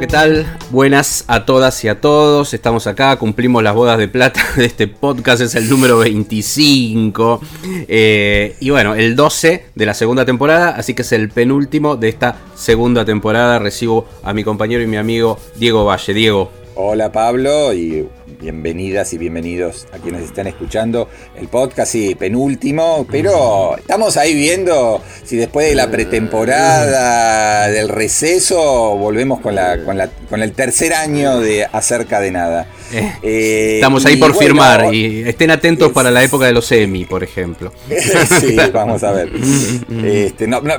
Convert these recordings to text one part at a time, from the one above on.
¿Qué tal? Buenas a todas y a todos. Estamos acá, cumplimos las bodas de plata de este podcast, es el número 25. Eh, y bueno, el 12 de la segunda temporada, así que es el penúltimo de esta segunda temporada. Recibo a mi compañero y mi amigo Diego Valle. Diego. Hola Pablo y bienvenidas y bienvenidos a quienes están escuchando el podcast, sí, penúltimo, pero estamos ahí viendo si después de la pretemporada del receso volvemos con, la, con, la, con el tercer año de Acerca de Nada. Eh, estamos ahí por bueno, firmar y estén atentos para la época de los semi, por ejemplo. sí, vamos a ver. Este, no, no,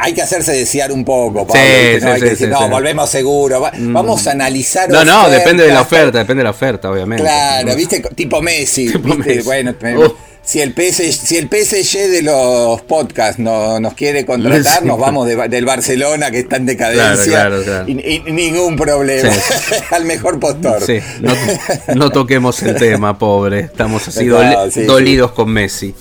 hay que hacerse desear un poco, Pablo, Sí, ¿no? sí, Hay que decir, no, volvemos seguro, va- vamos a analizar. No, no, depende de la oferta, depende de la oferta, obviamente. Claro, viste, tipo Messi, Tipo ¿viste? Messi. Bueno, Uh. Si el PSG, si el PSG de los podcasts no, nos quiere contratar, nos vamos de- del Barcelona que está en decadencia. Claro, claro, claro. Y, y ningún problema. Sí. Al mejor postor. Sí, no, no toquemos el tema, pobre. Estamos así No, doli- sí, dolidos con Messi.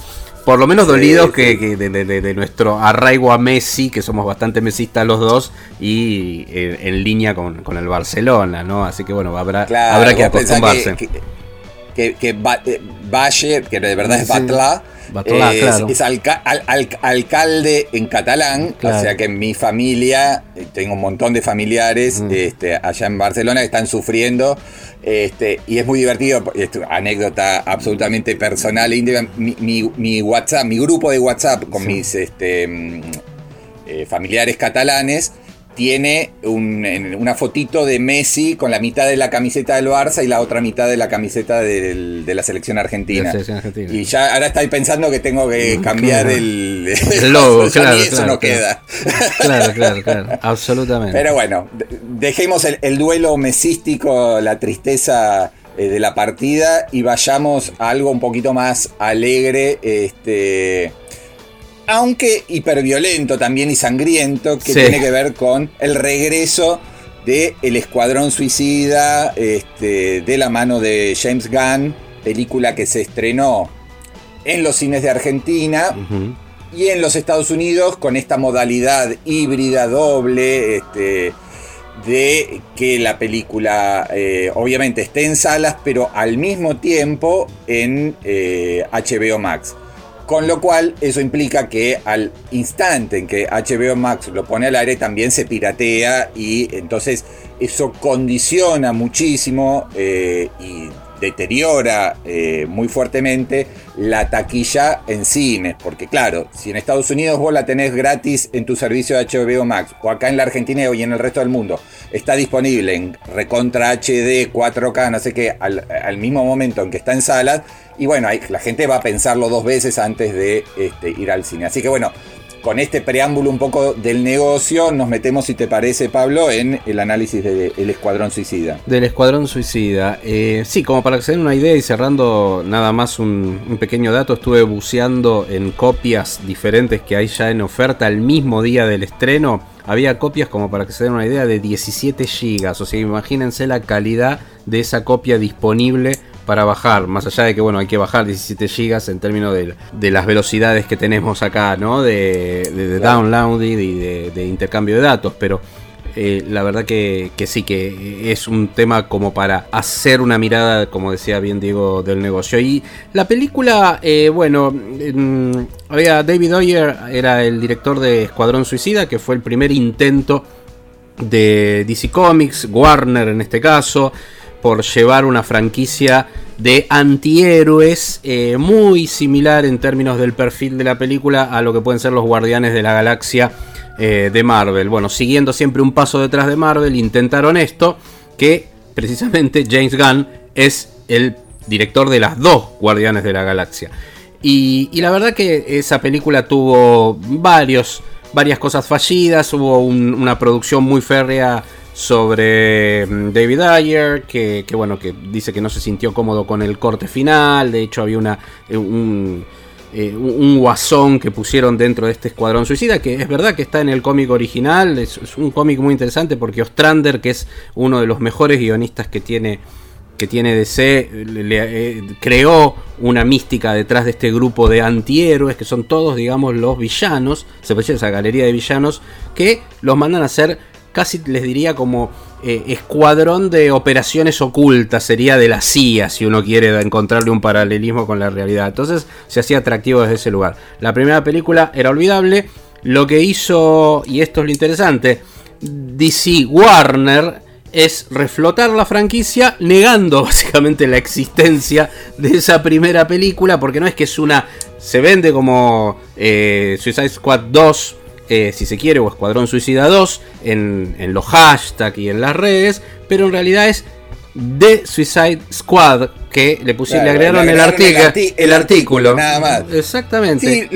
Por lo menos dolidos que, que de, de- de- de nuestro arraigo a Messi, que somos bastante mesistas los dos, y eh, en, línea con, con el Barcelona, ¿no? Así que bueno, habrá, que acostumbrarse. Que, que, que Ba- eh, Valle, que de verdad es. Batlá, Batlá, es, claro. es alca- al- al- alcalde en catalán, Claro. o sea que en mi familia, eh, tengo un montón de familiares Mm. este, allá en Barcelona que están sufriendo, este, y es muy divertido, esto, anécdota absolutamente personal, e íntima, mi, mi- mi WhatsApp, mi grupo de WhatsApp con Sí. mis este, mm, eh, familiares catalanes, tiene un- en- una fotito de Messi con la mitad de la camiseta del Barça y la otra mitad de la camiseta del- de la selección argentina. La selección argentina. Y ya ahora estáis pensando que tengo que cambiar claro. el, El logo, claro, eso claro, no claro. queda. Claro, claro, claro. Absolutamente. Pero bueno, de- dejemos el, el duelo mesístico, la tristeza eh, de la partida y vayamos a algo un poquito más alegre, este, aunque hiperviolento también y sangriento, que Sí. tiene que ver con el regreso de El Escuadrón Suicida, este, de la mano de James Gunn, película que se estrenó en los cines de Argentina y en los Estados Unidos con esta modalidad híbrida doble este, de que la película eh, obviamente esté en salas pero al mismo tiempo en eh, HBO Max. Con lo cual eso implica que al instante en que HBO Max lo pone al aire también se piratea y entonces eso condiciona muchísimo eh, y deteriora eh, muy fuertemente la taquilla en cines. Porque claro, si en Estados Unidos vos la tenés gratis en tu servicio de HBO Max o acá en la Argentina y en el resto del mundo está disponible en recontra HD, 4K, no sé qué, al, al mismo momento en que está en salas. Y bueno, la gente va a pensarlo dos veces antes de este, ir al cine. Así que bueno, con este preámbulo un poco del negocio, nos metemos, si te parece, Pablo, en el análisis del Escuadrón Suicida. Del Escuadrón Suicida. Eh, sí, como para que se den una idea y cerrando nada más un, un pequeño dato, estuve buceando en copias diferentes que hay ya en oferta el mismo día del estreno. Había copias como para que se den una idea de 17 gigas. O sea, imagínense la calidad de esa copia disponible para bajar. Más allá de que, bueno, hay que bajar 17 gigas en términos de, de las velocidades que tenemos acá, ¿no? De, de, de downloading y de, de intercambio de datos. Pero eh, la verdad que, que, sí, que es un tema como para hacer una mirada, como decía bien Diego, del negocio. Y la película, eh, bueno, había David Oyer, era el director de Escuadrón Suicida, que fue el primer intento de DC Comics, Warner en este caso, por llevar una franquicia de antihéroes eh, muy similar en términos del perfil de la película a lo que pueden ser los Guardianes de la Galaxia eh, de Marvel. Bueno, siguiendo siempre un paso detrás de Marvel, intentaron esto, que precisamente James Gunn es el director de las dos Guardianes de la Galaxia. Y, la verdad que esa película tuvo varias cosas fallidas, hubo un- una producción muy férrea sobre mm, David Ayer, que, bueno, que dice que no se sintió cómodo con el corte final, de hecho había una, eh, un, eh, un guasón que pusieron dentro de este escuadrón suicida, que es verdad que está en el cómic original, es, un cómic muy interesante porque Ostrander, que es uno de los mejores guionistas que tiene que tiene DC, le, creó una mística detrás de este grupo de antihéroes, que son todos, digamos, los villanos, se puede esa galería de villanos, que los mandan a ser casi les diría como eh, escuadrón de operaciones ocultas, sería de la CIA, si uno quiere encontrarle un paralelismo con la realidad. Entonces se hacía atractivo desde ese lugar. La primera película era olvidable. Lo que hizo, y esto es lo interesante, DC Warner es reflotar la franquicia negando básicamente la existencia de esa primera película, porque no es que es una... Se vende como eh, Suicide Squad 2 eh, si se quiere, o Escuadrón Suicida 2 en, los hashtags y en las redes, pero en realidad es The Suicide Squad que le pusieron, le agregaron el, el, artículo. Nada más. Exactamente.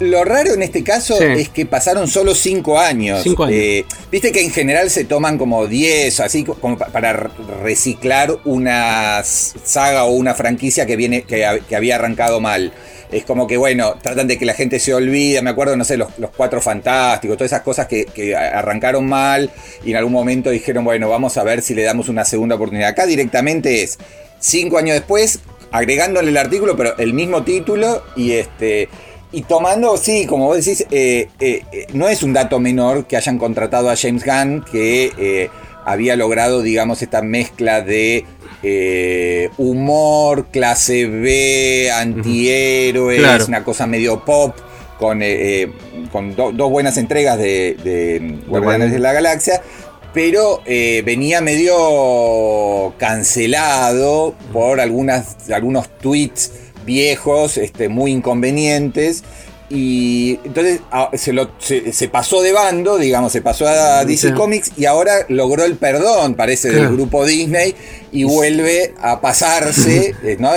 lo, raro en este caso es que pasaron solo 5 años. Eh, viste que en general se toman como 10, así como para reciclar una saga o una franquicia que, viene, que, que había arrancado mal es como que, bueno, tratan de que la gente se olvide. Me acuerdo, no sé, los, cuatro fantásticos, todas esas cosas que, arrancaron mal y en algún momento dijeron, bueno, vamos a ver si le damos una segunda oportunidad. Acá directamente es cinco años después, agregándole el artículo, pero el mismo título y este. Y tomando, sí, como vos decís, eh, eh, eh, no es un dato menor que hayan contratado a James Gunn, que había logrado, digamos, esta mezcla de eh, humor, clase B, antihéroes, una cosa medio pop, con, eh, eh, con dos buenas entregas de, Guardianes de la Galaxia, pero venía medio cancelado por algunas, algunos tweets viejos, este, muy inconvenientes. Y entonces ah, se, lo, se, pasó de bando, digamos, se pasó a DC Comics y ahora logró el perdón, parece, del grupo Disney y vuelve a pasarse. Eh, ¿no?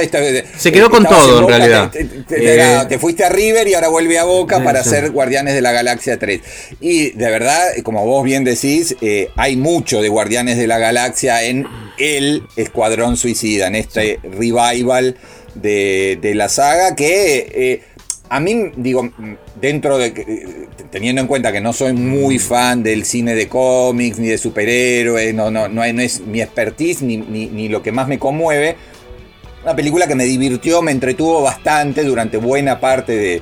se quedó con todo, en, realidad. Eh, te, fuiste a River y ahora vuelve a Boca para ser Guardianes de la Galaxia 3. Y de verdad, como vos bien decís, eh, hay mucho de Guardianes de la Galaxia en el Escuadrón Suicida, en este revival de, de la saga que a mí, digo, dentro de. Teniendo en cuenta que no soy muy fan del cine de cómics ni de superhéroes, no, no, no, es mi expertise ni, ni, lo que más me conmueve. Una película que me divirtió, me entretuvo bastante durante buena parte de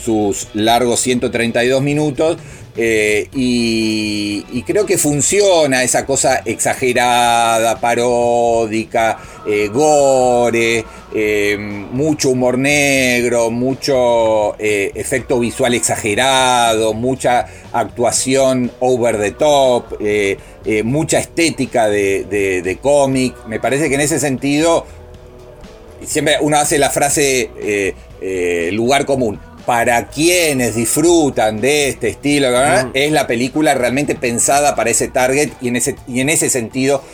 sus largos 132 minutos. Eh, y, creo que funciona esa cosa exagerada, paródica, eh, gore, eh, mucho humor negro, mucho efecto visual exagerado, mucha actuación over the top, mucha estética de, de cómic. Me parece que en ese sentido, siempre uno hace la frase lugar común para quienes disfrutan de este estilo, es la película realmente pensada para ese target y en ese, y en ese sentido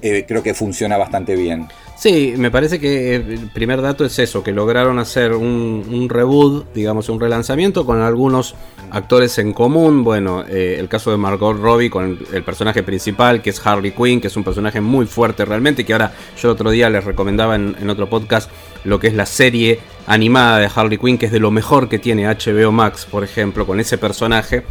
eh, creo que funciona bastante bien. Sí, me parece que el primer dato es eso, que lograron hacer un, reboot, digamos, un relanzamiento con algunos actores en común. Bueno, eh, el caso de Margot Robbie con el, personaje principal, que es Harley Quinn, que es un personaje muy fuerte realmente, que ahora yo otro día les recomendaba en, en otro podcast lo que es la serie animada de Harley Quinn, que es de lo mejor que tiene HBO Max, por ejemplo, con ese personaje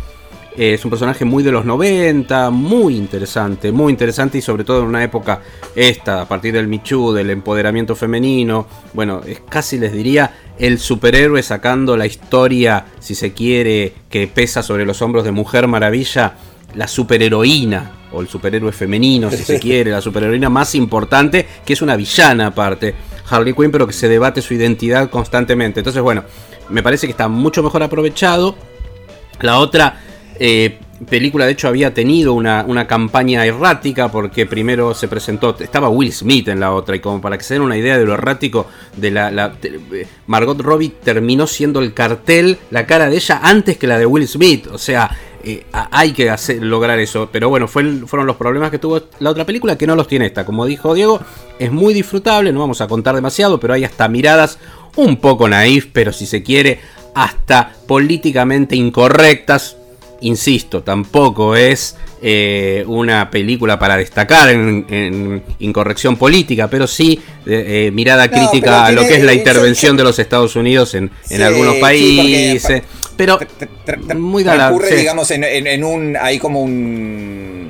es un personaje muy de los 90, muy interesante, muy interesante y sobre todo en una época esta, a partir del Michu, del empoderamiento femenino. Bueno, es casi les diría el superhéroe sacando la historia, si se quiere, que pesa sobre los hombros de Mujer Maravilla, la superheroína o el superhéroe femenino, si se quiere, la superheroína más importante, que es una villana aparte, Harley Quinn, pero que se debate su identidad constantemente. Entonces, bueno, me parece que está mucho mejor aprovechado. La otra eh, película de hecho había tenido una, campaña errática porque primero se presentó, estaba Will Smith en la otra y como para que se den una idea de lo errático de la, eh, Margot Robbie terminó siendo el cartel, la cara de ella antes que la de Will Smith, o sea, eh, hay que lograr eso, pero bueno, fueron los problemas que tuvo la otra película que no los tiene esta, como dijo Diego, es muy disfrutable, no vamos a contar demasiado, pero hay hasta miradas un poco naif, pero si se quiere, hasta políticamente incorrectas insisto, tampoco es eh, una película para destacar en, incorrección política, pero sí eh, mirada crítica a lo que es la intervención de los Estados Unidos en, algunos países. pero muy dada ocurre, digamos, en, un. Hay como un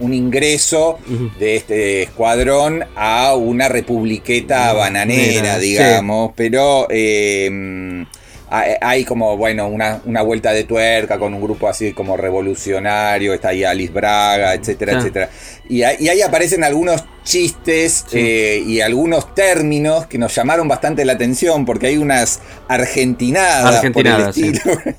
un ingreso de este escuadrón a una republiqueta bananera, digamos, pero eh, hay como, bueno, una, una, vuelta de tuerca con un grupo así como revolucionario, está ahí Alice Braga, etcétera, etcétera. Y, ahí aparecen algunos chistes eh, y algunos términos que nos llamaron bastante la atención, porque hay unas argentinadas, por el estilo.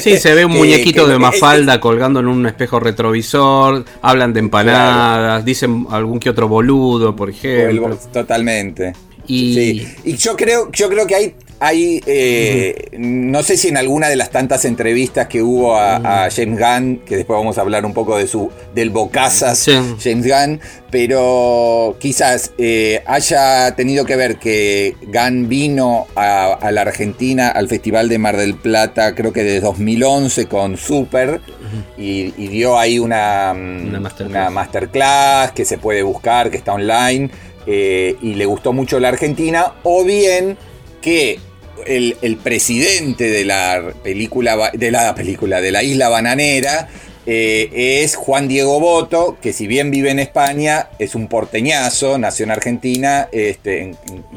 Sí. se ve un muñequito de Mafalda colgando en un espejo retrovisor, hablan de empanadas, dicen algún que otro boludo, por ejemplo. Totalmente. Y, y yo creo, yo creo que hay hay, eh, no sé si en alguna de las tantas entrevistas que hubo a, James Gunn, que después vamos a hablar un poco de su del bocazas James Gunn, pero quizás eh, haya tenido que ver que Gunn vino a, la Argentina al Festival de Mar del Plata, creo que de 2011 con Super, y, dio ahí una, una, masterclass. que se puede buscar, que está online, eh, y le gustó mucho la Argentina, o bien que el, presidente de la película, de la película, de la isla bananera, eh, es Juan Diego Boto, que si bien vive en España, es un porteñazo, nació en Argentina, este, en,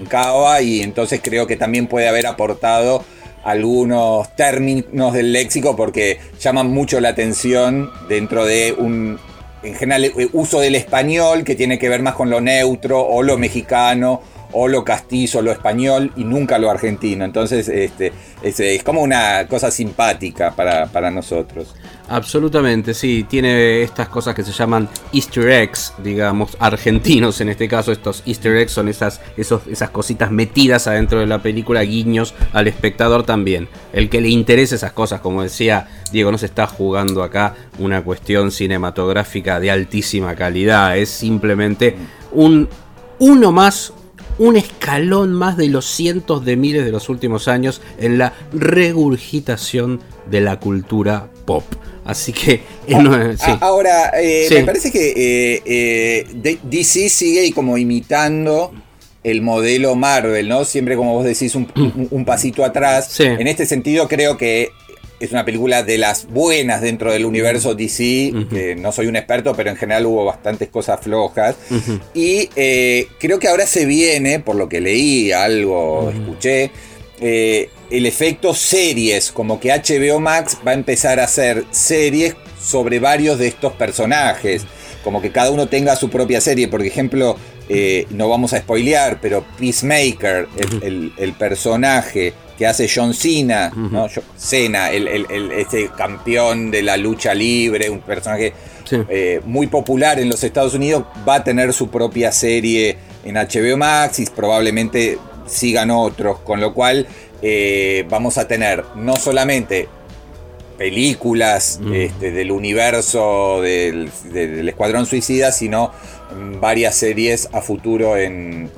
Cava, y entonces creo que también puede haber aportado algunos términos del léxico porque llaman mucho la atención dentro de un, en general, eh, uso del español que tiene que ver más con lo neutro o lo mexicano o lo castizo, lo español y nunca lo argentino. Entonces, este, es, como una cosa simpática para, nosotros. Absolutamente, sí, tiene estas cosas que se llaman easter eggs, digamos, argentinos en este caso, estos easter eggs son esas, esas cositas metidas adentro de la película, guiños al espectador también. El que le interese esas cosas, como decía Diego, no se está jugando acá una cuestión cinematográfica de altísima calidad, es simplemente un uno más un escalón más de los cientos de miles de los últimos años en la regurgitación de la cultura pop. Así que... Ah, ahora, eh, me parece que eh, eh, DC sigue como imitando el modelo Marvel, ¿no? Siempre como vos decís un, un pasito atrás. En este sentido creo que es una película de las buenas dentro del universo DC, no soy un experto, pero en general hubo bastantes cosas flojas. Y eh, creo que ahora se viene, por lo que leí, algo escuché, eh, el efecto series, como que HBO Max va a empezar a hacer series sobre varios de estos personajes, como que cada uno tenga su propia serie, por ejemplo, eh, no vamos a spoilear, pero Peacemaker, el personaje que hace John Cena, ¿no? Cena, el, este campeón de la lucha libre, un personaje eh, muy popular en los Estados Unidos, va a tener su propia serie en HBO Max y probablemente sigan otros, con lo cual eh, vamos a tener no solamente películas este, del universo del, Escuadrón Suicida, sino varias series a futuro en,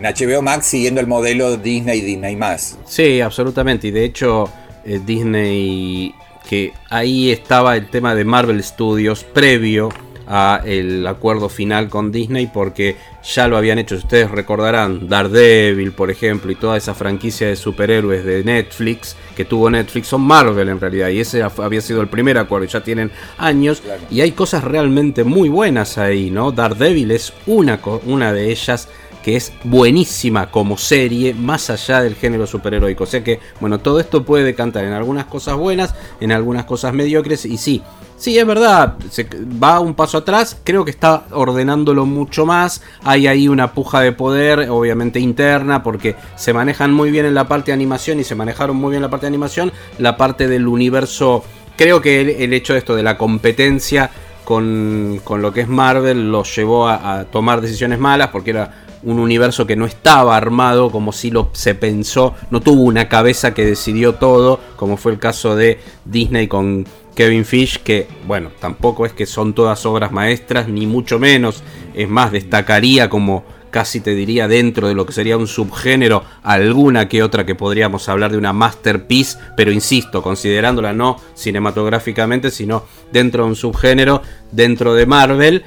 HBO Max siguiendo el modelo Disney y Disney más. Sí, absolutamente. Y de hecho, eh, Disney, que ahí estaba el tema de Marvel Studios previo a el acuerdo final con Disney porque ya lo habían hecho, ustedes recordarán, Daredevil, por ejemplo, y toda esa franquicia de superhéroes de Netflix que tuvo Netflix son Marvel en realidad, y ese había sido el primer acuerdo, ya tienen años, y hay cosas realmente muy buenas ahí, ¿no? Daredevil es una, una de ellas que es buenísima como serie, más allá del género superheroico. O sea que, bueno, todo esto puede decantar en algunas cosas buenas, en algunas cosas mediocres, y sí, Sí, es verdad, se va un paso atrás, creo que está ordenándolo mucho más, hay ahí una puja de poder, obviamente interna, porque se manejan muy bien en la parte de animación y se manejaron muy bien en la parte de animación, la parte del universo, creo que el, hecho de esto de la competencia con, lo que es Marvel los llevó a, tomar decisiones malas, porque era un universo que no estaba armado como si lo se pensó, no tuvo una cabeza que decidió todo, como fue el caso de Disney con Kevin Fish, que bueno, tampoco es que son todas obras maestras, ni mucho menos, es más, destacaría como casi te diría dentro de lo que sería un subgénero, alguna que otra que podríamos hablar de una masterpiece, pero insisto, considerándola no cinematográficamente, sino dentro de un subgénero, dentro de Marvel.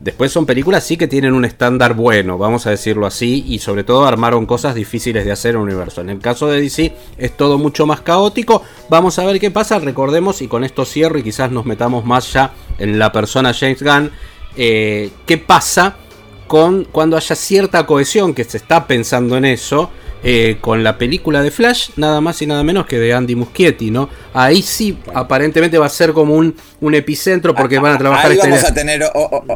Después son películas sí que tienen un estándar bueno, vamos a decirlo así, y sobre todo armaron cosas difíciles de hacer en el universo. En el caso de DC es todo mucho más caótico. Vamos a ver qué pasa, recordemos, y con esto cierro y quizás nos metamos más ya en la persona James Gunn, eh, qué pasa con cuando haya cierta cohesión, que se está pensando en eso, eh, con la película de Flash, nada más y nada menos que de Andy Muschietti, ¿no? Ahí sí, aparentemente va a ser como un, un epicentro porque van a trabajar. Ahí vamos este a tener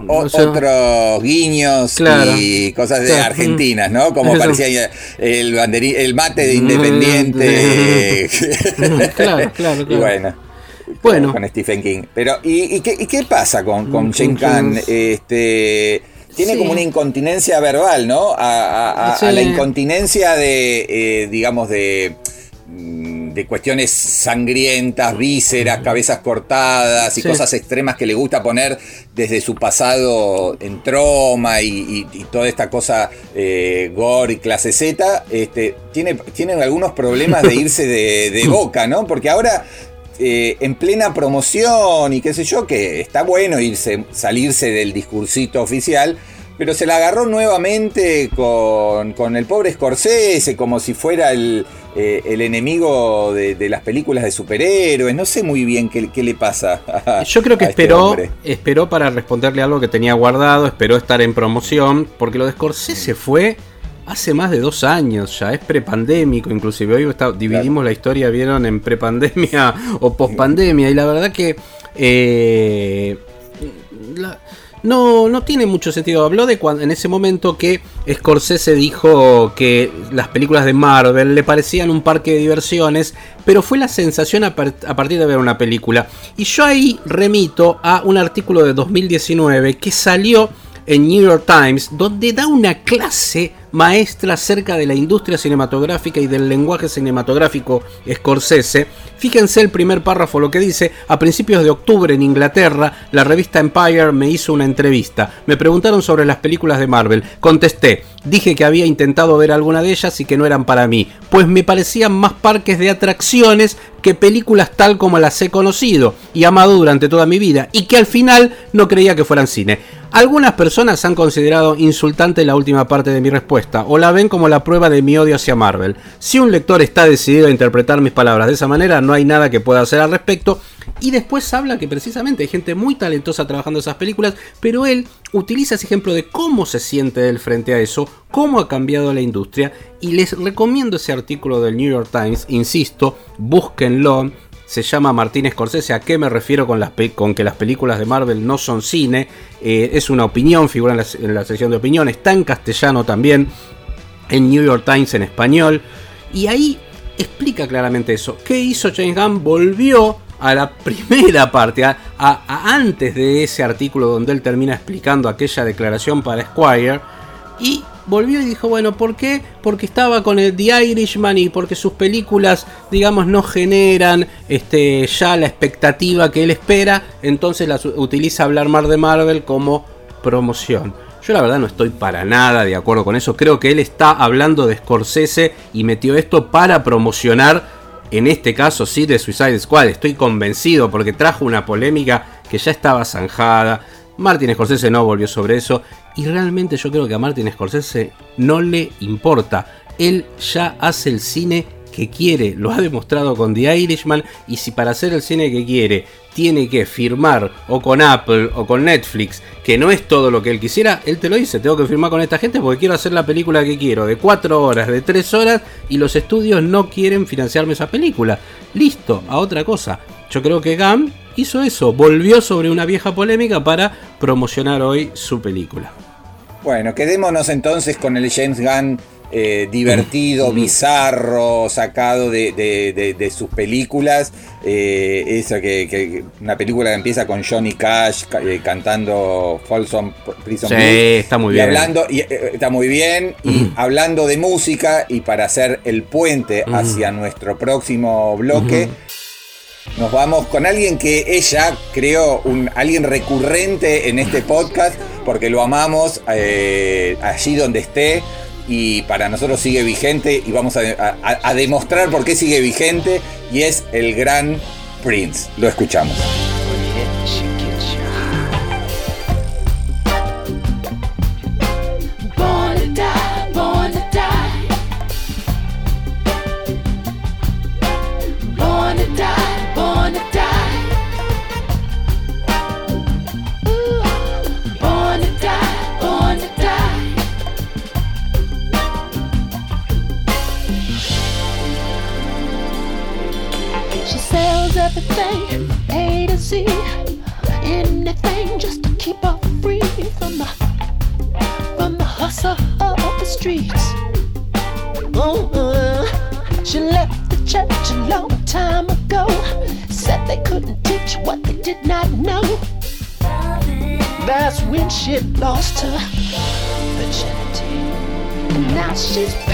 otros guiños y cosas de argentinas, ¿no? Como parecía el, el mate de Independiente. claro, claro, Y bueno. Bueno. Con Stephen King. Pero, ¿y, qué, pasa con, con Chen Este tiene como una incontinencia verbal, ¿no? A, la incontinencia de, eh, digamos, de, mm, de cuestiones sangrientas, vísceras, cabezas cortadas y cosas extremas que le gusta poner desde su pasado en troma y, toda esta cosa eh, gore y clase Z, este, tiene, tiene algunos problemas de irse de, boca, ¿no? Porque ahora eh, en plena promoción y qué sé yo, que está bueno irse, salirse del discursito oficial, pero se la agarró nuevamente con, el pobre Scorsese, como si fuera el, eh, enemigo de, las películas de superhéroes. No sé muy bien qué, le pasa. Yo creo que este esperó, esperó para responderle algo que tenía guardado, esperó estar en promoción, porque lo de Scorsese fue hace más de dos años ya, es prepandémico, inclusive hoy dividimos la historia, vieron en prepandemia o pospandemia, y la verdad que eh, no, no tiene mucho sentido. Habló de cuando, en ese momento que Scorsese dijo que las películas de Marvel le parecían un parque de diversiones, pero fue la sensación a, a partir de ver una película. Y yo ahí remito a un artículo de 2019 que salió en New York Times, donde da una clase maestra acerca de la industria cinematográfica y del lenguaje cinematográfico Scorsese. Fíjense el primer párrafo, lo que dice, a principios de octubre en Inglaterra, la revista Empire me hizo una entrevista. Me preguntaron sobre las películas de Marvel. Contesté, dije que había intentado ver alguna de ellas y que no eran para mí, pues me parecían más parques de atracciones que películas tal como las he conocido y amado durante toda mi vida, y que al final no creía que fueran cine. Algunas personas han considerado insultante la última parte de mi respuesta, o la ven como la prueba de mi odio hacia Marvel. Si un lector está decidido a interpretar mis palabras de esa manera, no hay nada que pueda hacer al respecto. Y después habla que precisamente hay gente muy talentosa trabajando esas películas, pero él utiliza ese ejemplo de cómo se siente él frente a eso, cómo ha cambiado la industria, y les recomiendo ese artículo del New York Times, insisto, búsquenlo se llama Martín Scorsese. ¿A qué me refiero con, que las películas de Marvel no son cine? Eh, es una opinión, figura en la, sección de opinión, está en castellano también, en New York Times en español. Y ahí explica claramente eso. ¿Qué hizo James Gunn? Volvió a la primera parte, a, antes de ese artículo donde él termina explicando aquella declaración para Squire. Y volvió y dijo, bueno, ¿por qué? Porque estaba con el The Irishman y porque sus películas, digamos, no generan este, ya la expectativa que él espera, entonces las utiliza hablar más de Marvel como promoción. Yo la verdad no estoy para nada de acuerdo con eso, creo que él está hablando de Scorsese y metió esto para promocionar, en este caso sí, de Suicide Squad, estoy convencido porque trajo una polémica que ya estaba zanjada, Martin Scorsese no volvió sobre eso y realmente yo creo que a Martin Scorsese no le importa. Él ya hace el cine que quiere, lo ha demostrado con The Irishman y si para hacer el cine que quiere tiene que firmar o con Apple o con Netflix, que no es todo lo que él quisiera, él te lo dice, tengo que firmar con esta gente porque quiero hacer la película que quiero, de 4 horas, de 3 horas, y los estudios no quieren financiarme esa película. Listo, a otra cosa. Yo creo que Gam hizo eso, volvió sobre una vieja polémica para promocionar hoy su película. Bueno, quedémonos entonces con el James Gunn eh, divertido, bizarro, sacado de, sus películas. Eh, esa que, una película que empieza con Johnny Cash eh, cantando Folsom Prison sí, está muy bien. hablando, y, está muy bien. Y hablando de música, y para hacer el puente hacia nuestro próximo bloque. Nos vamos con alguien que ella creó, un, alguien recurrente en este podcast, porque lo amamos eh, allí donde esté y para nosotros sigue vigente y vamos a demostrar por qué sigue vigente y es el gran Prince. Lo escuchamos. Justice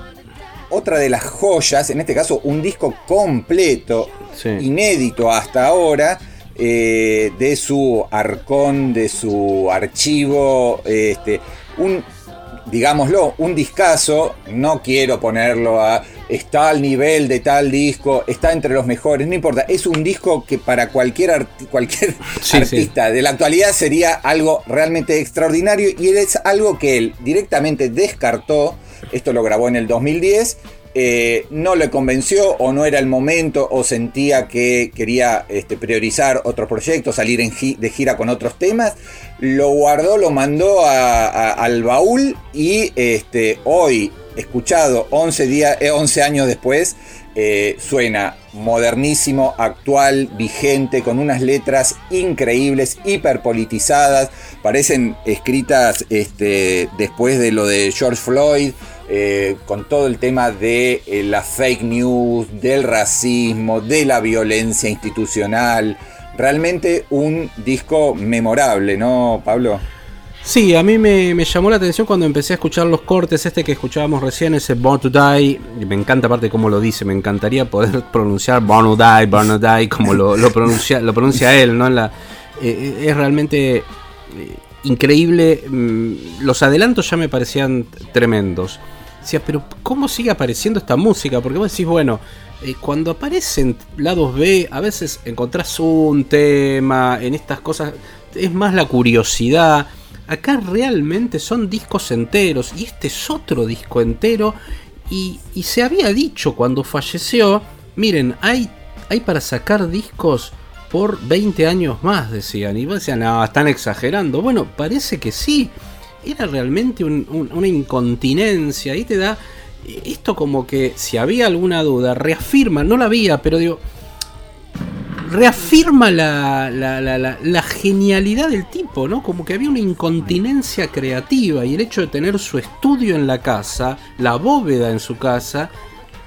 otra de las joyas, en este caso un disco completo, inédito hasta ahora, eh, de su arcón, de su archivo, este, un, digámoslo, un discazo, no quiero ponerlo a, está al nivel de tal disco, está entre los mejores, no importa, es un disco que para cualquier, cualquier artista de la actualidad sería algo realmente extraordinario y es algo que él directamente descartó, esto lo grabó en el 2010, eh, no le convenció o no era el momento o sentía que quería este, priorizar otros proyectos, salir de gira con otros temas, lo guardó, lo mandó al baúl y este, hoy, escuchado 11, días, 11 eh, años después, eh, suena modernísimo, actual, vigente, con unas letras increíbles, hiperpolitizadas, parecen escritas este, después de lo de George Floyd. Eh, con todo el tema de eh, la fake news, del racismo, de la violencia institucional. Realmente un disco memorable, ¿no, Pablo? Sí, a mí me, llamó la atención cuando empecé a escuchar los cortes, este que escuchábamos recién, ese Born to Die, me encanta aparte cómo lo dice, me encantaría poder pronunciar Born to Die, Born to Die, como lo, pronuncia, lo pronuncia él, ¿no? La, eh, es realmente increíble, mm, los adelantos ya me parecían tremendos. Decía, pero ¿cómo sigue apareciendo esta música? Porque vos decís, bueno, eh, cuando aparecen lados B, a veces encontrás un tema, en estas cosas, es más la curiosidad. Acá realmente son discos enteros, y este es otro disco entero. Y, se había dicho cuando falleció, miren, hay, hay para sacar discos por 20 años más, decían. Y decían, no, están exagerando. Bueno, parece que sí era realmente una incontinencia. Y te da esto como que si había alguna duda, reafirma, no la había, pero digo, reafirma la, la, la, la, genialidad del tipo, ¿no? Como que había una incontinencia creativa y el hecho de tener su estudio en la casa, la bóveda en su casa,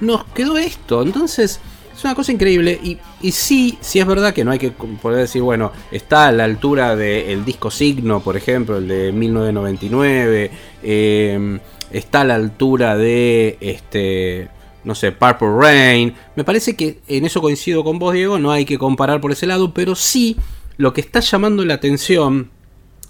nos quedó esto. Entonces, es una cosa increíble y, y sí, sí es verdad que no hay que poder decir, bueno, está a la altura del disco Signo, por ejemplo, el de 1999, eh, está a la altura de, este, no sé, Purple Rain. Me parece que en eso coincido con vos, Diego, no hay que comparar por ese lado, pero sí lo que está llamando la atención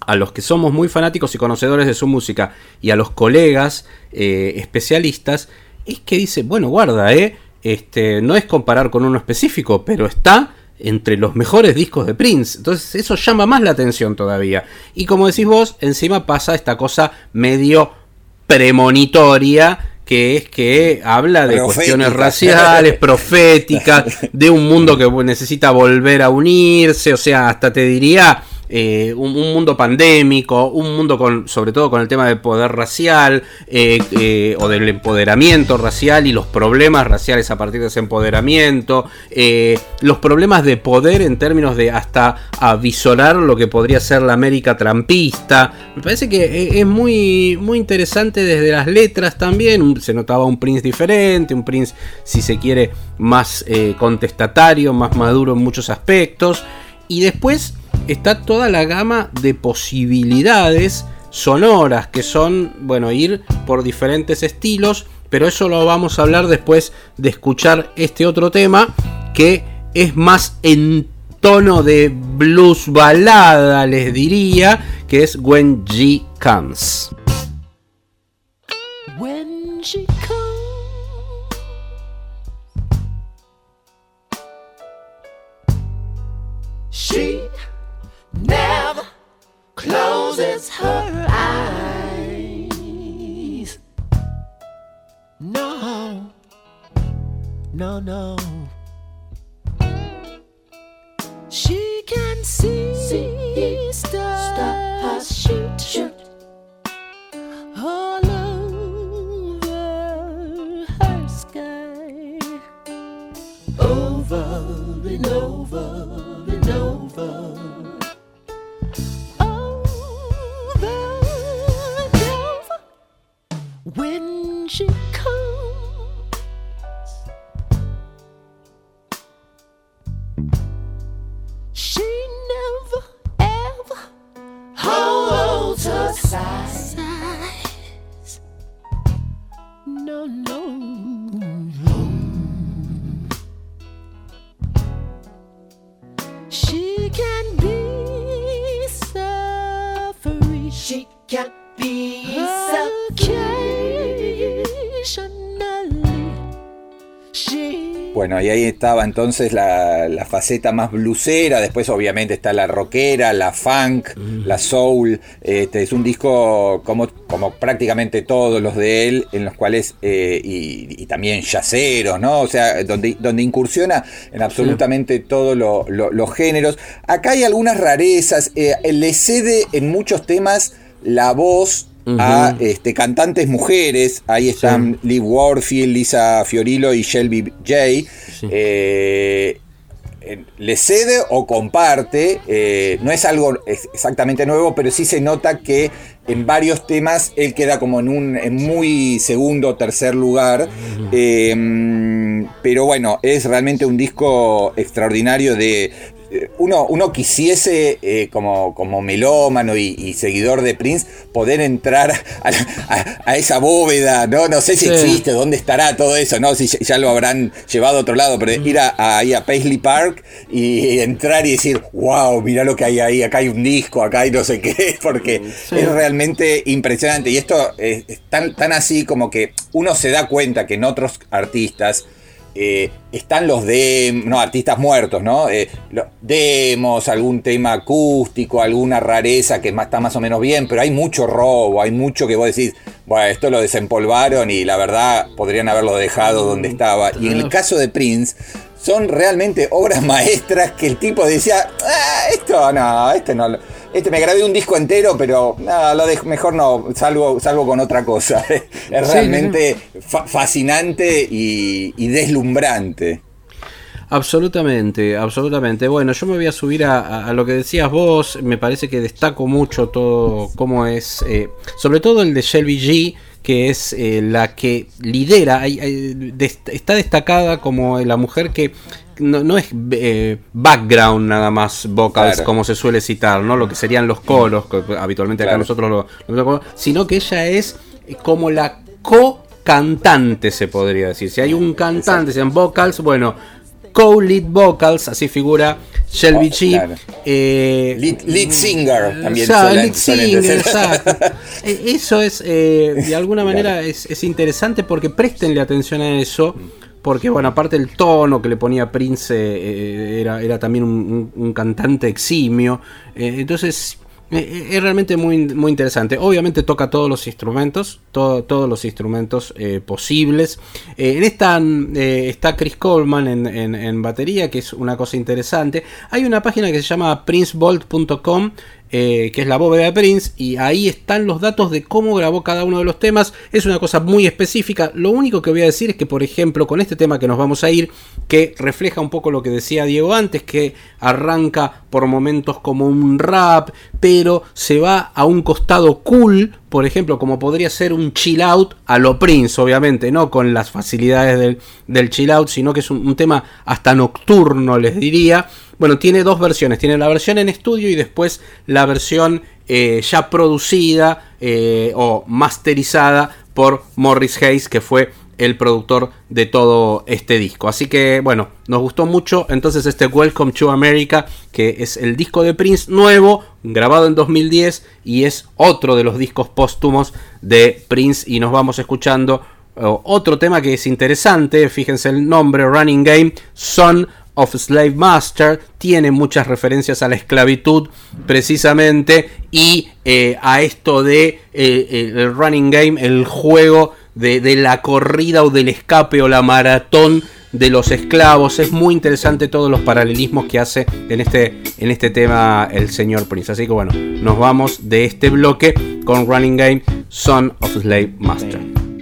a los que somos muy fanáticos y conocedores de su música y a los colegas eh, especialistas es que dice, bueno, guarda, eh, este, no es comparar con uno específico, pero está entre los mejores discos de Prince. Entonces eso llama más la atención todavía. Y como decís vos, encima pasa esta cosa medio premonitoria que es que habla de cuestiones raciales, proféticas, de un mundo que necesita volver a unirse, o sea, hasta te diría eh, un, mundo pandémico, un mundo con, sobre todo con el tema del poder racial eh, eh, o del empoderamiento racial y los problemas raciales a partir de ese empoderamiento, los problemas de poder en términos de hasta avisorar lo que podría ser la América trampista. Me parece que es muy, muy interesante desde las letras también, se notaba un Prince diferente, un Prince si se quiere más contestatario, más maduro en muchos aspectos. Y después está toda la gama de posibilidades sonoras que son, bueno, ir por diferentes estilos, pero eso lo vamos a hablar después de escuchar este otro tema que es más en tono de blues balada, les diría, que es When Comes. She comes. Never closes her eyes. No, no, no. She can see, see stars, shoot, shoot all over her sky, over and over and over. When she comes. She never ever holds her size. No, no. She can be suffering. She can be Bueno, y ahí estaba entonces la, faceta más blusera, después obviamente está la rockera, la funk, la soul, este es un disco como, como prácticamente todos los de él, en los cuales, eh, y, también yaceros, ¿no? O sea, donde, donde incursiona en absolutamente todos los géneros. Acá hay algunas rarezas, eh, le cede en muchos temas la voz a este, cantantes mujeres. Ahí están Lee Warfield, Lisa Fiorillo y Shelby J. Eh, le cede o comparte, eh, no es algo exactamente nuevo, pero sí se nota que en varios temas él queda como en un muy segundo o tercer lugar. Em, pero bueno, es realmente un disco extraordinario de, uno, uno quisiese, eh, como, como melómano y, seguidor de Prince, poder entrar a, esa bóveda, ¿no? No sé si existe, dónde estará todo eso, ¿no? Si ya lo habrán llevado a otro lado, pero ir a, ahí a Paisley Park y entrar y decir, wow, mira lo que hay ahí, acá hay un disco, acá hay no sé qué, porque es realmente impresionante. Y esto es tan, tan así como que uno se da cuenta que en otros artistas, eh, están los de, no, artistas muertos, ¿no? Eh, demos, algún tema acústico, alguna rareza que está más o menos bien, pero hay mucho robo, hay mucho que vos decís, bueno, esto lo desempolvaron y la verdad podrían haberlo dejado donde estaba. Y en el caso de Prince, son realmente obras maestras que el tipo decía, ah, esto no, este no este me grabé un disco entero, pero lo de, mejor no, salgo, salgo con otra cosa. es realmente fascinante y, deslumbrante. Absolutamente, absolutamente. Bueno, yo me voy a subir a, lo que decías vos. Me parece que destaco mucho todo cómo es, eh, sobre todo el de Shelby G, que es eh, la que lidera, está destacada como la mujer que no, es eh, background nada más vocals como se suele citar, ¿no? Lo que serían los coros, que habitualmente acá nosotros lo, sino que ella es como la co-cantante, se podría decir. Si hay un cantante, sean vocals, bueno, co-lead vocals, así figura Shelby Oh, G. claro. eh, Lead, lead singer también. Exacto, suelen- lead suelen singer, decir. exacto. Eh, Eso es, eh, de alguna manera, es, es interesante porque prestenle atención a eso. Porque, bueno, aparte el tono que le ponía Prince eh, era, también un, cantante eximio. Eh, entonces, eh, es realmente muy, muy interesante. Obviamente toca todos los instrumentos, todo- todos los instrumentos posibles. En esta está Chris Coleman en- en batería, que es una cosa interesante. Hay una página que se llama princebolt.com. eh, que es la bóveda de Prince, y ahí están los datos de cómo grabó cada uno de los temas. Es una cosa muy específica. Lo único que voy a decir es que, por ejemplo, con este tema que nos vamos a ir, que refleja un poco lo que decía Diego antes, que arranca por momentos como un rap, pero se va a un costado cool, por ejemplo, como podría ser un chill out a lo Prince, obviamente, no con las facilidades del, del chill out, sino que es un, un tema hasta nocturno, les diría. Bueno, tiene dos versiones. Tiene la versión en estudio y después la versión eh, ya producida eh, o masterizada por Morris Hayes, que fue el productor de todo este disco. Así que bueno, nos gustó mucho entonces este Welcome to America, que es el disco de Prince nuevo, grabado en 2010 y es otro de los discos póstumos de Prince y nos vamos escuchando otro tema que es interesante, fíjense el nombre, Running Game, Son of Slave Master, tiene muchas referencias a la esclavitud precisamente y eh, a esto de eh, el running game, el juego de, de la corrida o del escape o la maratón de los esclavos. Es muy interesante todos los paralelismos que hace en este, en este tema el señor Prince. Así que bueno, nos vamos de este bloque con Running Game, Son of Slave Master.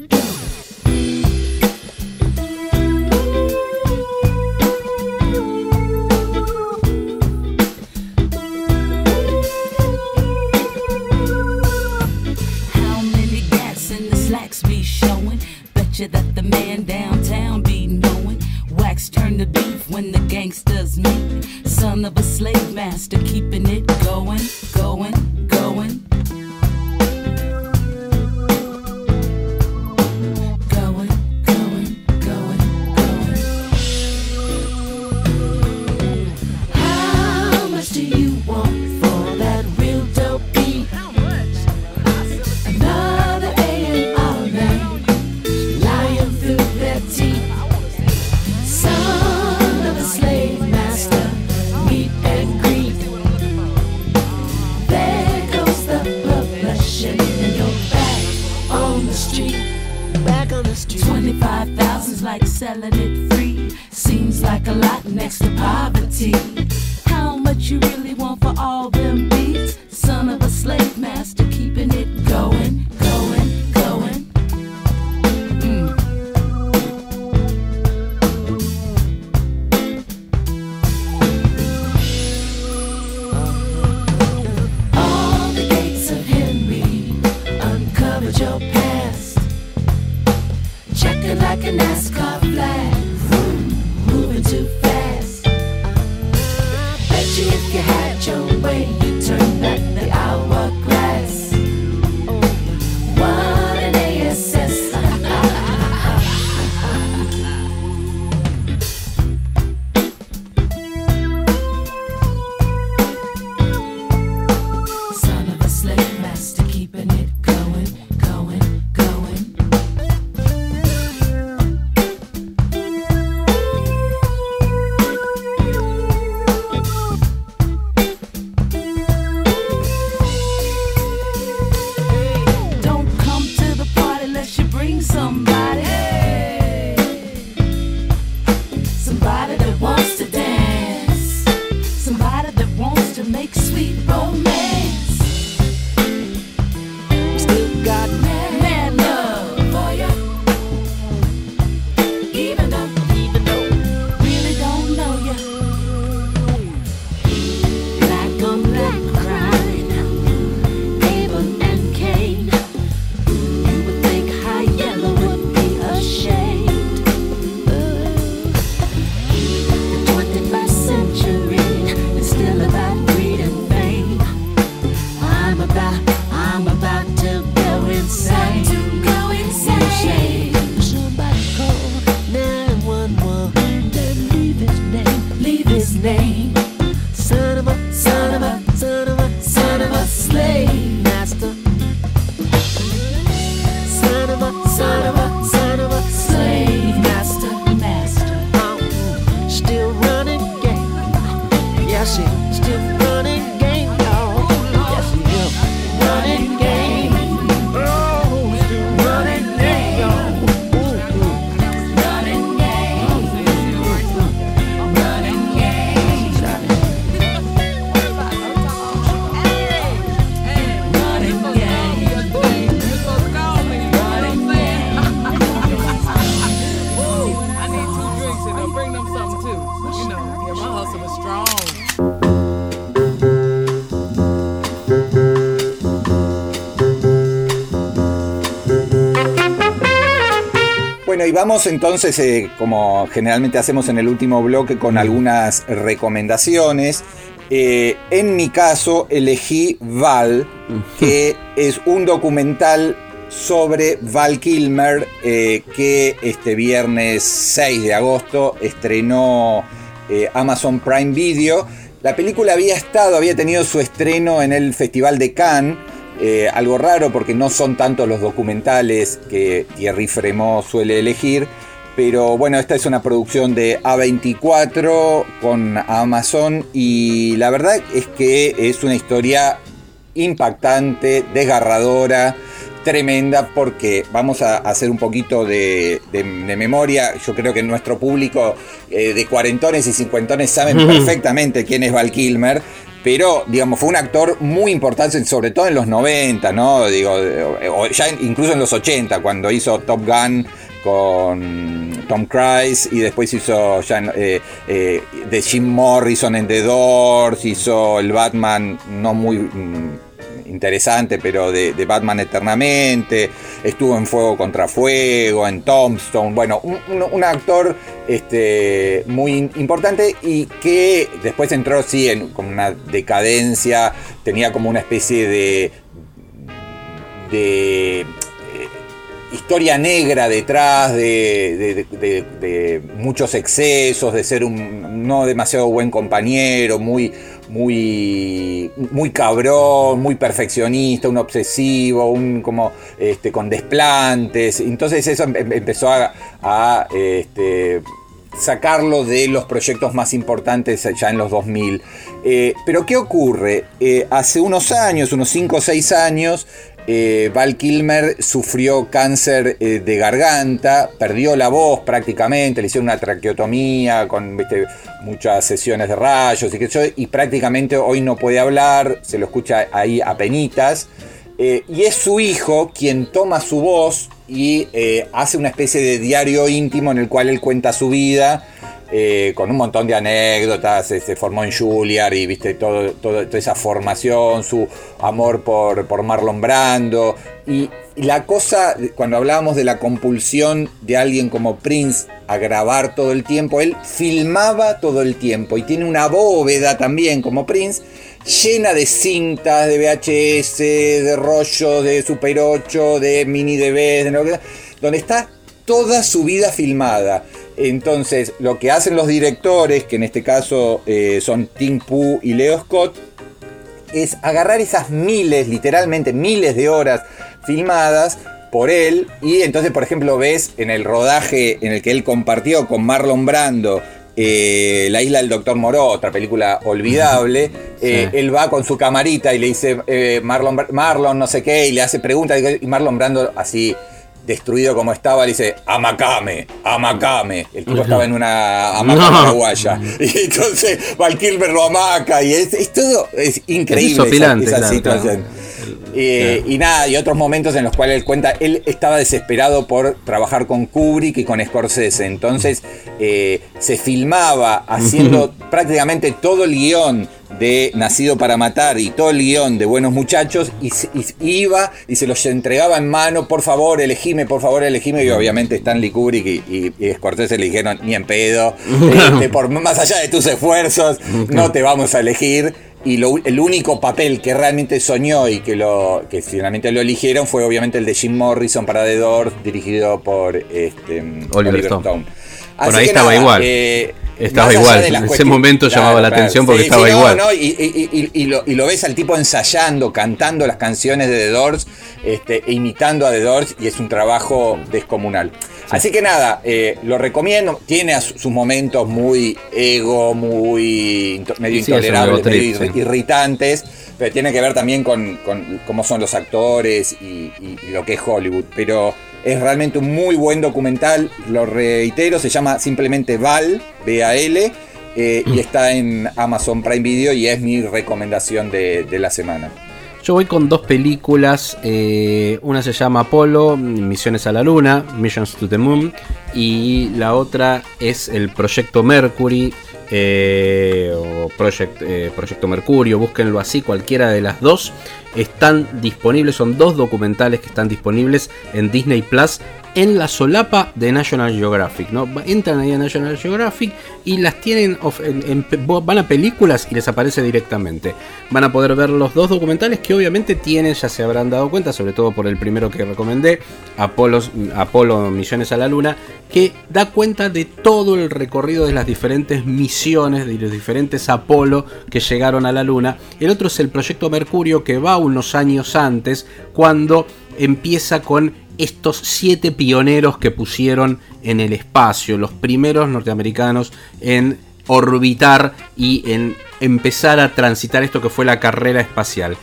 Joe. Vamos entonces, eh, como generalmente hacemos en el último bloque, con algunas recomendaciones. Eh, en mi caso, elegí Val, que es un documental sobre Val Kilmer eh, que este viernes 6 de agosto estrenó eh, Amazon Prime Video. La película había estado, había tenido su estreno en el Festival de Cannes. Eh, algo raro porque no son tanto los documentales que Thierry Fremont suele elegir. Pero bueno, esta es una producción de A24 con Amazon y la verdad es que es una historia impactante, desgarradora, tremenda porque vamos a hacer un poquito de, de- de memoria. Yo creo que nuestro público eh, de cuarentones y cincuentones saben perfectamente quién es Val Kilmer. Pero, digamos, fue un actor muy importante, sobre todo en los 90, ¿no? Digo, ya incluso en los 80, cuando hizo Top Gun con Tom Cruise y después hizo ya, eh, eh, de Jim Morrison en The Doors, hizo el Batman no muy mm, interesante, pero de, Batman Eternamente, estuvo en Fuego contra Fuego, en Tombstone, bueno, un, actor este, muy importante y que después entró, sí, en como una decadencia, tenía como una especie de... de historia negra detrás de, muchos excesos, de ser un no demasiado buen compañero, muy, muy, muy cabrón, muy perfeccionista, un obsesivo, un como este, con desplantes. Entonces eso em- em- empezó a, a, este, sacarlo de los proyectos más importantes ya en los 2000. Eh, pero ¿qué ocurre? Eh, hace unos años, unos 5 o 6 años, eh, Val Kilmer sufrió cáncer eh, de garganta, perdió la voz prácticamente, le hicieron una traqueotomía con muchas sesiones de rayos y, que yo, y prácticamente hoy no puede hablar, se lo escucha ahí a penitas. Eh, y es su hijo quien toma su voz y hace una especie de diario íntimo en el cual él cuenta su vida. Eh, con un montón de anécdotas, se, se formó en Juilliard y viste todo, toda esa formación, su amor por, por Marlon Brando. Y, la cosa, cuando hablábamos de la compulsión de alguien como Prince a grabar todo el tiempo, él filmaba todo el tiempo y tiene una bóveda también como Prince llena de cintas, de VHS, de rollo, de Super 8, de mini DV, de donde está toda su vida filmada. Entonces, lo que hacen los directores, que en este caso eh, son Tim Pooh y Leo Scott, es agarrar esas miles, literalmente miles de horas filmadas por él. Y entonces, por ejemplo, ves en el rodaje en el que él compartió con Marlon Brando. eh, la isla del Doctor Moreau, otra película olvidable. eh, él va con su camarita y le dice eh, Marlon, Marlon, no sé qué, y le hace preguntas. Y Marlon Brando, así destruido como estaba, le dice Amacame, Amacame. El tipo estaba en una hamaca No. paraguaya. Y entonces Val Kilmer lo amaca y es, es todo, es increíble. esa- desopilante, esa, claro, situación. Eh, claro. Y nada, y otros momentos en los cuales él cuenta, él estaba desesperado por trabajar con Kubrick y con Scorsese, entonces eh, se filmaba haciendo prácticamente todo el guion de Nacido para Matar y todo el guion de Buenos Muchachos y, iba y se los entregaba en mano, por favor, elegime, por favor, elegime, y obviamente Stanley Kubrick y, y, y Scorsese le dijeron, ni en pedo, este, por más allá de tus esfuerzos, no te vamos a elegir. Y lo- el único papel que realmente soñó y que, lo, que finalmente lo eligieron fue obviamente el de Jim Morrison para The Doors, dirigido por este, Oliver Stone. Así ahí estaba igual. eh, Estaba igual. En ese momento llamaba la atención porque estaba no, igual. no, y, y- y- y lo, y lo ves al tipo ensayando, cantando las canciones de The Doors, este, e imitando a The Doors, y es un trabajo descomunal. Así que nada, eh, lo recomiendo. Tiene sus momentos muy ego, muy medio Sí, intolerables, ego trip, medio irri- sí. irritantes, pero tiene que ver también con, con cómo son los actores y, y- y lo que es Hollywood. Pero es realmente un muy buen documental, lo reitero, se llama simplemente Val, B-A-L, eh, y está en Amazon Prime Video y es mi recomendación de, de la semana. Yo voy con dos películas. eh, una se llama Apolo, Misiones a la Luna, Missions to the Moon. Y la otra es el Proyecto Mercury, eh, o Project, eh, Proyecto Mercurio, búsquenlo así, cualquiera de las dos están disponibles, son dos documentales que están disponibles en Disney Plus en la solapa de National Geographic. ¿no? Entran ahí a National Geographic y las tienen, van a películas y les aparece directamente. Van a poder ver los dos documentales que obviamente tienen, ya se habrán dado cuenta, sobre todo por el primero que recomendé, Apolo, Apolo Millones a la Luna, que da cuenta de todo el recorrido de las diferentes misiones, de los diferentes Apolo que llegaron a la Luna. El otro es el proyecto Mercurio que va unos años antes, cuando empieza con estos siete pioneros que pusieron en el espacio, los primeros norteamericanos en orbitar y en empezar a transitar esto que fue la carrera espacial.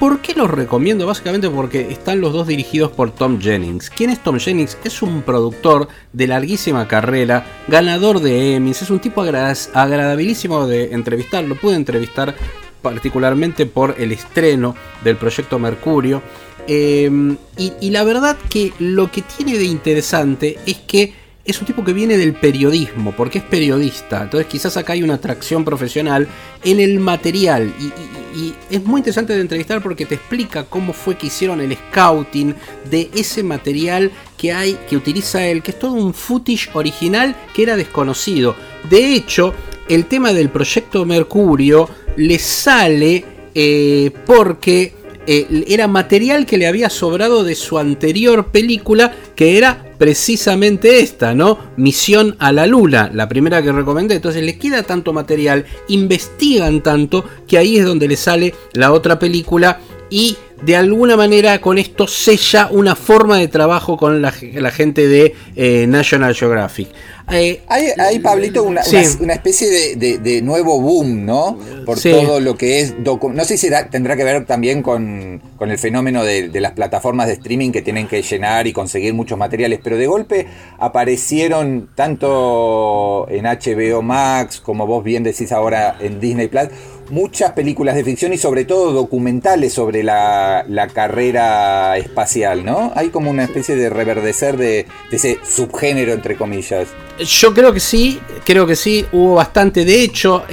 ¿Por qué los recomiendo? Básicamente porque están los dos dirigidos por Tom Jennings. ¿Quién es Tom Jennings? Es un productor de larguísima carrera, ganador de Emmys, es un tipo agradabilísimo de entrevistar, lo pude entrevistar particularmente por el estreno del proyecto Mercurio. Em, y, la verdad que lo que tiene de interesante es que es un tipo que viene del periodismo, porque es periodista. Entonces quizás acá hay una atracción profesional en el material. Y, es muy interesante de entrevistar porque te explica cómo fue que hicieron el scouting de ese material que hay, que utiliza él, que es todo un footage original que era desconocido. De hecho, el tema del proyecto Mercurio le sale eh, porque eh, era material que le había sobrado de su anterior película, que era precisamente esta, ¿no? Misión a la Luna, la primera que recomendé. Entonces le queda tanto material, investigan tanto, que ahí es donde le sale la otra película y de alguna manera con esto sella una forma de trabajo con la, gente de eh, National Geographic. Eh, hay, Pablito, una, especie de, nuevo boom, ¿no? Por todo lo que es. No sé si tendrá que ver también con, el fenómeno de, las plataformas de streaming que tienen que llenar y conseguir muchos materiales, pero de golpe aparecieron tanto en HBO Max, como vos bien decís ahora en Disney Plus, muchas películas de ficción y sobre todo documentales sobre la, carrera espacial, ¿no? Hay como una especie de reverdecer de, ese subgénero, entre comillas. Yo creo que sí, creo que sí, hubo bastante. De hecho,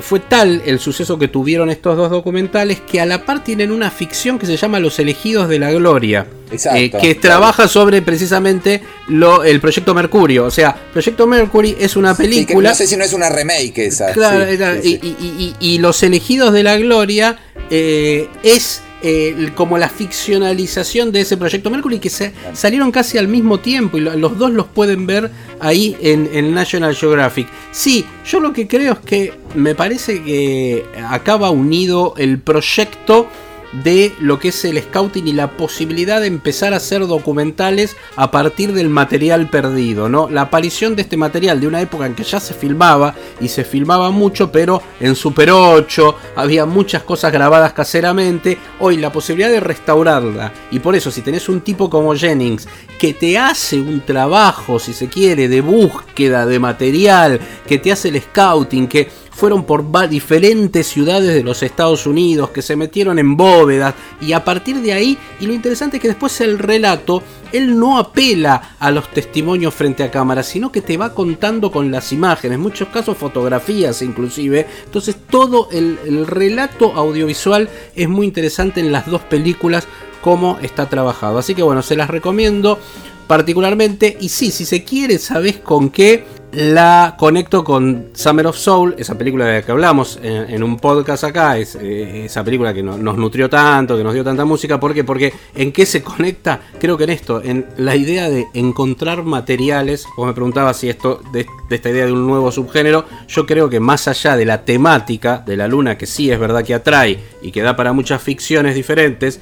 fue tal el suceso que tuvieron estos dos documentales que a la par tienen una ficción que se llama Los elegidos de la gloria. Eh, que trabaja sobre precisamente lo, el proyecto Mercurio. O sea, Proyecto Mercury es una película. no sé si no es una remake esa. Claro, y, Los elegidos de la gloria eh, es eh, como la ficcionalización de ese proyecto Mercury que se salieron casi al mismo tiempo y los dos los pueden ver ahí en, en, National Geographic. Sí, yo lo que creo es que me parece que acaba unido el proyecto de lo que es el scouting y la posibilidad de empezar a hacer documentales a partir del material perdido, ¿no? La aparición de este material de una época en que ya se filmaba y se filmaba mucho, pero en Super 8 había muchas cosas grabadas caseramente, hoy la posibilidad de restaurarla y por eso si tenés un tipo como Jennings que te hace un trabajo, si se quiere, de búsqueda de material, que te hace el scouting, que fueron por diferentes ciudades de los Estados Unidos, que se metieron en bóvedas y a partir de ahí, y lo interesante es que después el relato, él no apela a los testimonios frente a cámara, sino que te va contando con las imágenes, en muchos casos fotografías inclusive, entonces todo el, el relato audiovisual es muy interesante en las dos películas cómo está trabajado. Así que bueno, se las recomiendo particularmente. Y sí, si se quiere, sabes con qué la conecto con Summer of Soul, esa película de la que hablamos en, un podcast acá, es, eh, esa película que nos nutrió tanto, que nos dio tanta música. ¿Por qué? Porque en qué se conecta, creo que en esto, en la idea de encontrar materiales. Vos me preguntabas si esto, de esta idea de un nuevo subgénero, yo creo que más allá de la temática de la luna, que sí es verdad que atrae y que da para muchas ficciones diferentes,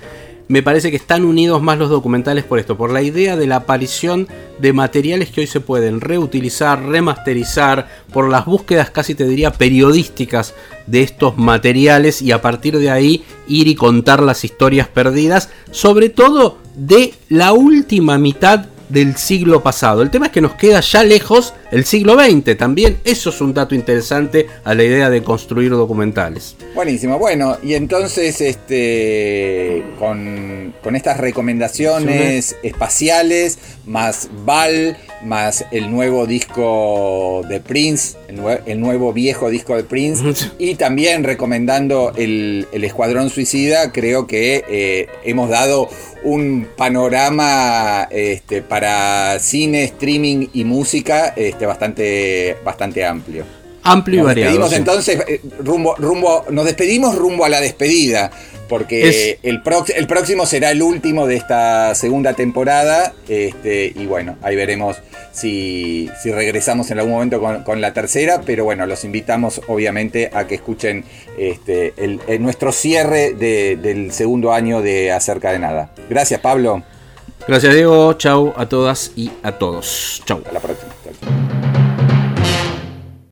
me parece que están unidos más los documentales por esto, por la idea de la aparición de materiales que hoy se pueden reutilizar, remasterizar, por las búsquedas casi te diría periodísticas de estos materiales y a partir de ahí ir y contar las historias perdidas, sobre todo de la última mitad del siglo pasado. El tema es que nos queda ya lejos el siglo XX también. Eso es un dato interesante a la idea de construir documentales. Buenísimo. Bueno, y entonces este con, estas recomendaciones espaciales, más Val más el nuevo disco de Prince, el, nuevo viejo disco de Prince, y también recomendando el, Escuadrón Suicida, creo que eh, hemos dado un panorama este, para cine, streaming y música este, bastante, bastante amplio. Amplio y variado. Despedimos entonces eh, rumbo, rumbo, nos despedimos rumbo a la despedida porque el, el, próximo será el último de esta segunda temporada. Este, y bueno, ahí veremos si, regresamos en algún momento con, la tercera. Pero bueno, los invitamos obviamente a que escuchen este, nuestro cierre del segundo año de Acerca de Nada. Gracias, Pablo. Gracias, Diego. Chau a todas y a todos. Chau. Hasta la próxima.